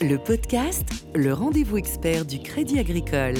Le podcast, le rendez-vous expert du Crédit Agricole.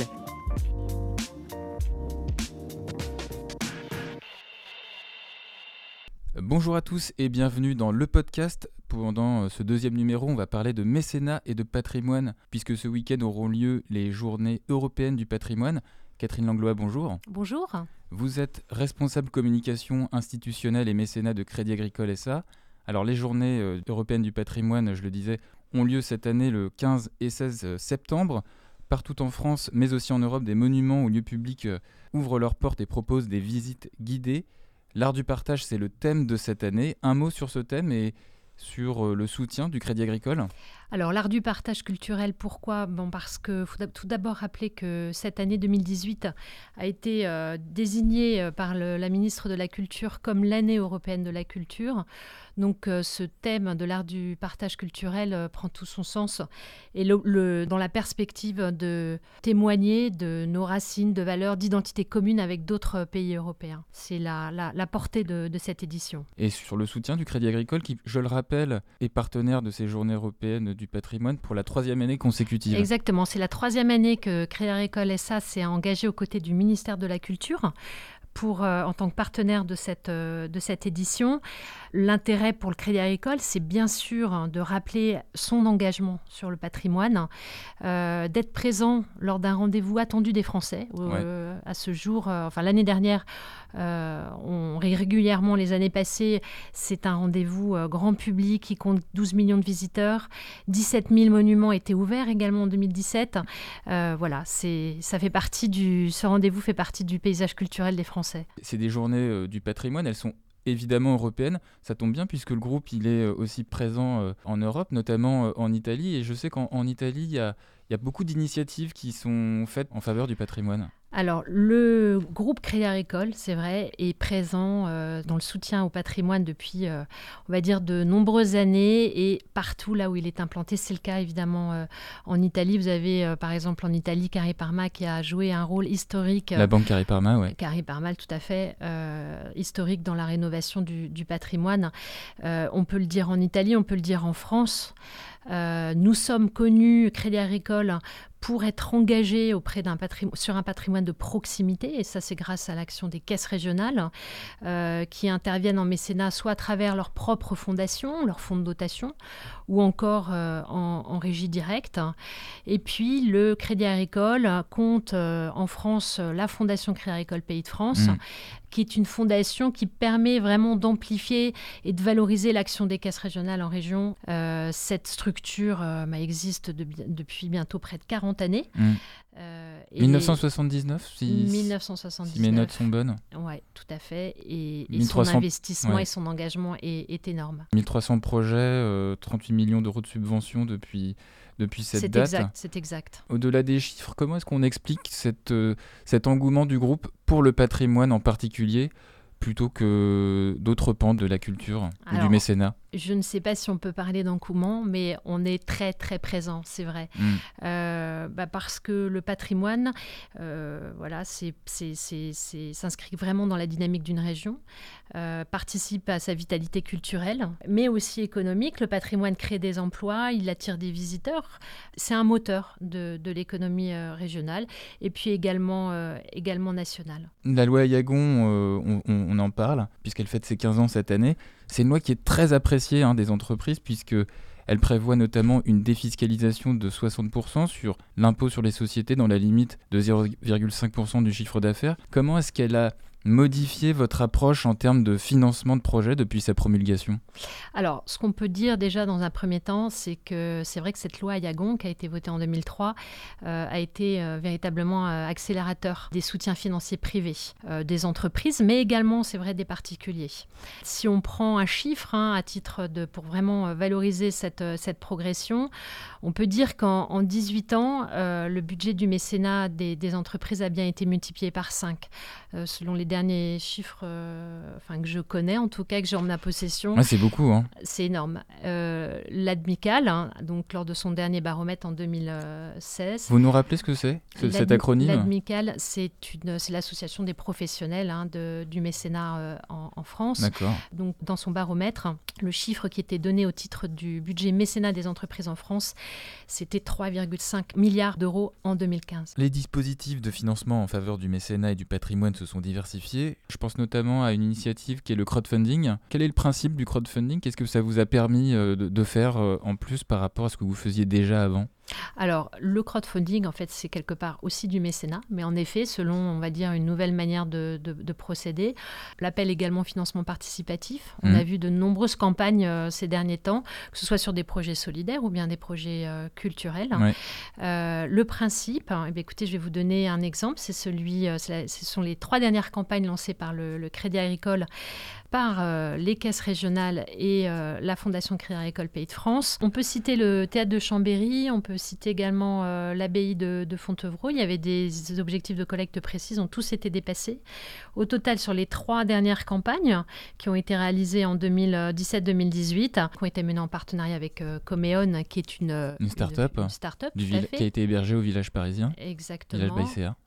Bonjour à tous et bienvenue dans le podcast. Pendant euh, ce deuxième numéro, on va parler de mécénat et de patrimoine, puisque ce week-end auront lieu les journées européennes du patrimoine. Catherine Langlois, bonjour. Bonjour. Vous êtes responsable communication institutionnelle et mécénat de Crédit Agricole SA. Alors les journées euh, européennes du patrimoine, je le disais, ont lieu cette année le 15 et 16 septembre. Partout en France, mais aussi en Europe, des monuments ou lieux publics euh, ouvrent leurs portes et proposent des visites guidées. L'art du partage, c'est le thème de cette année. Un mot sur ce thème et sur euh, le soutien du Crédit Agricole? Alors l'art du partage culturel, pourquoi? Bon parce que faut tout d'abord rappeler que cette année 2018 a été euh, désignée euh, par la ministre de la Culture comme l'année européenne de la culture. Donc euh, ce thème de l'art du partage culturel prend tout son sens et dans la perspective de témoigner de nos racines, de valeurs, d'identité commune avec d'autres pays européens. C'est la, la, portée de cette édition. Et sur le soutien du Crédit Agricole qui, je le rappelle, est partenaire de ces journées européennes du patrimoine pour la troisième année consécutive. Exactement, c'est la troisième année que Crédit Agricole SA s'est engagé aux côtés du ministère de la Culture pour, euh, en tant que partenaire de cette, euh, de cette édition. L'intérêt pour le Crédit Agricole, c'est bien sûr hein, de rappeler son engagement sur le patrimoine, euh, d'être présent lors d'un rendez-vous attendu des Français. à ce jour, enfin l'année dernière, on, régulièrement les années passées, c'est un rendez-vous grand public qui compte 12 millions de visiteurs. 17 000 monuments étaient ouverts également en 2017. voilà, ça fait partie du, ce rendez-vous fait partie du paysage culturel des Français. C'est des journées euh, du patrimoine, elles sont évidemment européennes. Ça tombe bien puisque le groupe il est euh, aussi présent euh, en Europe, notamment en Italie. Et je sais qu'en Italie, il y a, il y a beaucoup d'initiatives qui sont faites en faveur du patrimoine. Alors, le groupe Crédit Agricole, c'est vrai, est présent euh, dans le soutien au patrimoine depuis, euh, on va dire, de nombreuses années et partout là où il est implanté. C'est le cas évidemment euh, en Italie. Vous avez par exemple en Italie Carré Parma qui a joué un rôle historique. La banque Carré Parma, oui. Carré Parma, tout à fait, historique dans la rénovation du, du patrimoine. on peut le dire en Italie, on peut le dire en France. Euh, nous sommes connus, Crédit Agricole, pour être engagés auprès d'un sur un patrimoine de proximité, et ça c'est grâce à l'action des caisses régionales euh, qui interviennent en mécénat soit à travers leur propre fondation, leur fonds de dotation, ou encore euh, en, régie directe. Et puis le Crédit Agricole compte en France la Fondation Crédit Agricole Pays de France, mmh qui est une fondation qui permet vraiment d'amplifier et de valoriser l'action des caisses régionales en région. Cette structure euh, bah, existe depuis bientôt près de 40 années. 1979, mmh. si, 1979, mes notes sont bonnes. Oui, tout à fait. Et, son investissement et son engagement est, énorme. 1300 projets, 38 euh, millions d'euros de subventions depuis depuis cette date. Exact, c'est exact. Au-delà des chiffres, comment est-ce qu'on explique cette, euh, cet engouement du groupe pour le patrimoine en particulier? Plutôt que d'autres pans de la culture ou du mécénat je ne sais pas si on peut parler d'engouement, mais on est très très présent, c'est vrai. Mm. Euh, bah, parce que le patrimoine, euh, voilà, s'inscrit vraiment dans la dynamique d'une région, euh, participe à sa vitalité culturelle, mais aussi économique. Le patrimoine crée des emplois, il attire des visiteurs. C'est un moteur de, de l'économie régionale et puis également, également nationale. La loi Yagon, on, on, en parle, puisqu'elle fête ses 15 ans cette année. C'est une loi qui est très appréciée hein, des entreprises puisque elle prévoit notamment une défiscalisation de 60% sur l'impôt sur les sociétés dans la limite de 0,5% du chiffre d'affaires. Comment est-ce qu'elle a modifier votre approche en termes de financement de projet depuis sa promulgation Alors, ce qu'on peut dire déjà dans un premier temps, c'est que c'est vrai que cette loi Yagon, qui a été votée en 2003, euh, a été euh, véritablement euh, accélérateur des soutiens financiers privés des entreprises, mais également, c'est vrai, des particuliers. Si on prend un chiffre hein, à titre de pour vraiment valoriser cette, cette progression, on peut dire qu'en 18 ans, le budget du mécénat des, entreprises a bien été multiplié par 5, selon les dernières derniers chiffres enfin, que je connais, en tout cas, que j'ai en ma possession. c'est beaucoup. Hein. C'est énorme. L'ADMICAL, hein, donc lors de son dernier baromètre en 2016. Vous nous rappelez ce que c'est, cet acronyme? L'ADMICAL, c'est l'association des professionnels hein, de, du mécénat en, en, France. Donc, dans son baromètre, le chiffre qui était donné au titre du budget mécénat des entreprises en France, c'était 3,5 milliards d'euros en 2015. Les dispositifs de financement en faveur du mécénat et du patrimoine se sont diversifiés. Je pense notamment à une initiative qui est le crowdfunding. Quel est le principe du crowdfunding? Qu'est-ce que ça vous a permis euh, de faire euh, en plus par rapport à ce que vous faisiez déjà avant? Alors, le crowdfunding, en fait, c'est quelque part aussi du mécénat, mais en effet, selon, on va dire, une nouvelle manière de, procéder. L'appel également financement participatif. On a mmh. vu de nombreuses campagnes euh, ces derniers temps, que ce soit sur des projets solidaires ou bien des projets euh, culturels. Euh, le principe, hein, eh écoutez, je vais vous donner un exemple, c'est celui, ce sont les trois dernières campagnes lancées par le Crédit Agricole par euh, les caisses régionales et euh, la Fondation Crédit Agricole Pays de France. On peut citer le théâtre de Chambéry, on peut citer également euh, l'abbaye de, Fontevraud. Il y avait des objectifs de collecte précis, ont tous été dépassés. Au total, sur les trois dernières campagnes qui ont été réalisées en 2017-2018, qui ont été menées en partenariat avec Coméon, qui est une, une start-up, qui a été hébergée au village parisien. Exactement.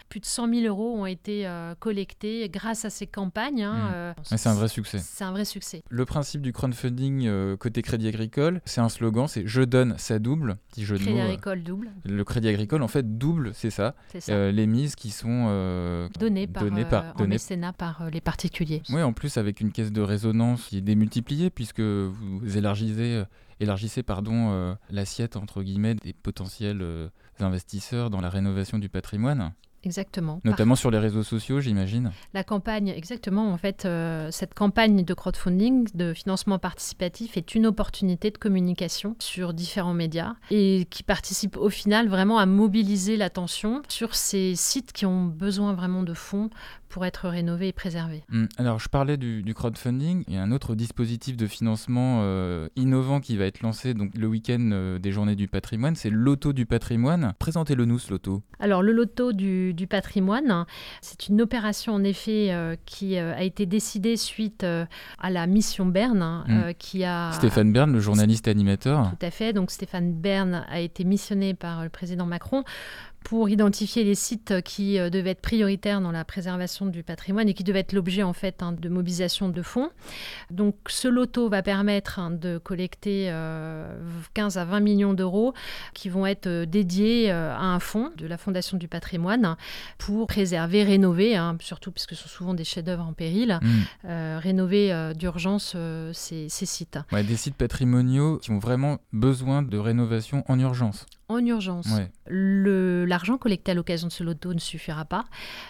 Plus de 100 000 euros ont été collectés grâce à ces campagnes. Hein, mmh. c'est un vrai succès. C'est un vrai succès. Le principe du crowdfunding euh, côté Crédit Agricole, c'est un slogan, c'est je donne, ça double. Petit jeu crédit Agricole double. Le Crédit Agricole, en fait, double, c'est ça. Euh, les mises qui sont euh, données par, données par, en par les particuliers. Oui, en plus avec une caisse de résonance qui est démultipliée puisque vous élargissez élargissez pardon l'assiette entre guillemets des potentiels investisseurs dans la rénovation du patrimoine. Exactement. Notamment sur les réseaux sociaux, j'imagine. La campagne, exactement. En fait, euh, cette campagne de crowdfunding, de financement participatif, est une opportunité de communication sur différents médias et qui participe au final vraiment à mobiliser l'attention sur ces sites qui ont besoin vraiment de fonds pour être rénové et préservé. Hum, alors, je parlais du, crowdfunding. Il y a un autre dispositif de financement euh, innovant qui va être lancé donc, le week-end euh, des Journées du patrimoine. C'est le loto du patrimoine. Présentez-le nous, ce loto. Alors, le loto du, patrimoine, c'est une opération en effet euh, qui a été décidée suite à la mission Berne. Hein, hum. qui a... Stéphane Bern, le journaliste animateur. Tout à fait. Donc, Stéphane Bern a été missionné par le président Macron pour identifier les sites qui euh, devaient être prioritaires dans la préservation du patrimoine et qui devaient être l'objet en fait hein, de mobilisation de fonds. Donc ce loto va permettre hein, de collecter 15 euh, à 20 millions d'euros qui vont être euh, dédiés à un fonds de la Fondation du patrimoine pour préserver, rénover, hein, surtout puisque ce sont souvent des chefs-d'œuvre en péril, mmh. rénover d'urgence ces, sites. des sites patrimoniaux qui ont vraiment besoin de rénovation en urgence en urgence. L'argent collecté à l'occasion de ce loto ne suffira pas.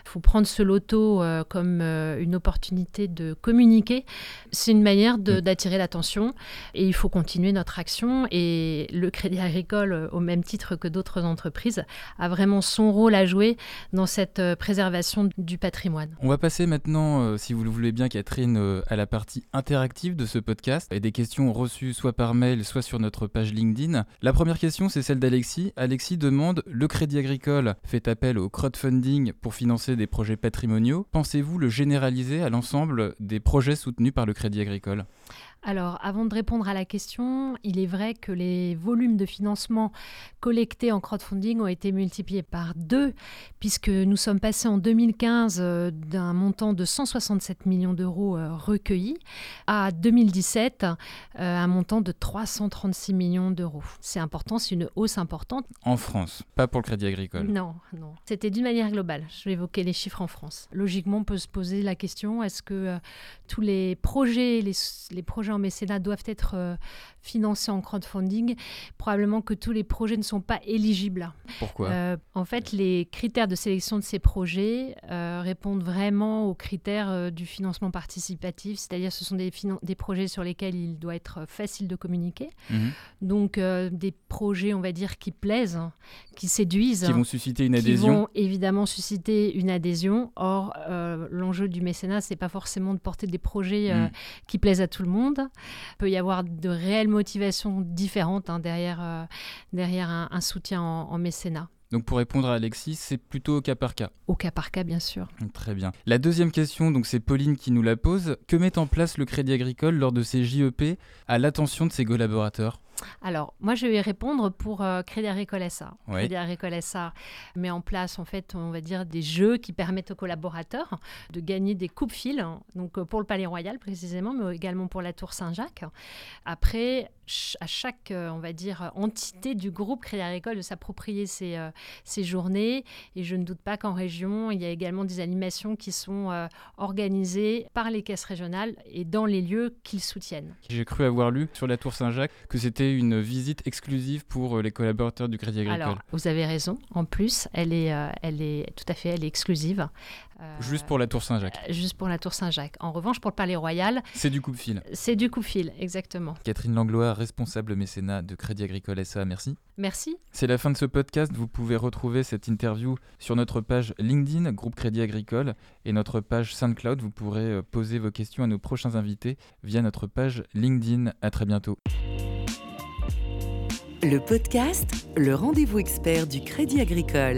Il faut prendre ce loto euh, comme euh, une opportunité de communiquer. C'est une manière d'attirer l'attention et il faut continuer notre action. Et le Crédit Agricole, euh, au même titre que d'autres entreprises, a vraiment son rôle à jouer dans cette préservation du patrimoine. On va passer maintenant, si vous le voulez bien, Catherine, à la partie interactive de ce podcast et des questions reçues soit par mail, soit sur notre page LinkedIn. La première question, c'est celle d'Alexis Alexis. demande Le Crédit Agricole fait appel au crowdfunding pour financer des projets patrimoniaux. Pensez-vous le généraliser à l'ensemble des projets soutenus par le Crédit Agricole? Alors, avant de répondre à la question, il est vrai que les volumes de financement collectés en crowdfunding ont été multipliés par deux, puisque nous sommes passés en 2015 euh, d'un montant de 167 millions d'euros euh, recueillis à 2017 euh, un montant de 336 millions d'euros. C'est important, c'est une hausse importante. En France, pas pour le Crédit Agricole. Non, non. C'était d'une manière globale. Je vais évoquer les chiffres en France. Logiquement, on peut se poser la question est-ce que tous les projets, les, les projets en mécénat doivent être euh, financés en crowdfunding, probablement que tous les projets ne sont pas éligibles. Pourquoi? Euh, En fait, les critères de sélection de ces projets euh, répondent vraiment aux critères du financement participatif, c'est-à-dire ce sont des, des, projets sur lesquels il doit être facile de communiquer. Mhm. Donc des projets, on va dire, qui plaisent, qui séduisent. Qui vont susciter une adhésion. Qui vont évidemment susciter une adhésion. Or, l'enjeu du mécénat, c'est pas forcément de porter des projets mhm. qui plaisent à tout le monde. Il peut y avoir de réelles motivations différentes hein, derrière, euh, derrière un, soutien en, mécénat. Donc pour répondre à Alexis, c'est plutôt au cas par cas. Au cas par cas, bien sûr. Très bien. La deuxième question, donc c'est Pauline qui nous la pose. Que met en place le Crédit Agricole lors de ses JEP à l'attention de ses collaborateurs? Alors, moi, je vais répondre pour euh, Crédit Agricole SA. Crédit Agricole SA met en place, en fait, on va dire, des jeux qui permettent aux collaborateurs de gagner des coupes-fils, donc euh, pour le Palais Royal précisément, mais également pour la Tour Saint-Jacques. Après, à chaque, euh, on va dire, entité du groupe Crédit Agricole de s'approprier ces, ces, journées. Et je ne doute pas qu'en région, il y a également des animations qui sont organisées par les caisses régionales et dans les lieux qu'ils soutiennent. J'ai cru avoir lu sur la Tour Saint-Jacques que c'était une visite exclusive pour euh, les collaborateurs du Crédit Agricole. Alors, vous avez raison. En plus, elle est, euh, elle est tout à fait, elle est exclusive. Euh, juste pour la Tour Saint-Jacques. juste pour la Tour Saint-Jacques. En revanche, pour le Palais Royal, c'est du coup-de-fil. C'est du coup-de-fil, exactement. Catherine Langlois, responsable mécénat de Crédit Agricole SA, merci. Merci. C'est la fin de ce podcast. Vous pouvez retrouver cette interview sur notre page LinkedIn, groupe Crédit Agricole, et notre page SoundCloud. Vous pourrez poser vos questions à nos prochains invités via notre page LinkedIn. À très bientôt. Le podcast, le rendez-vous expert du Crédit Agricole.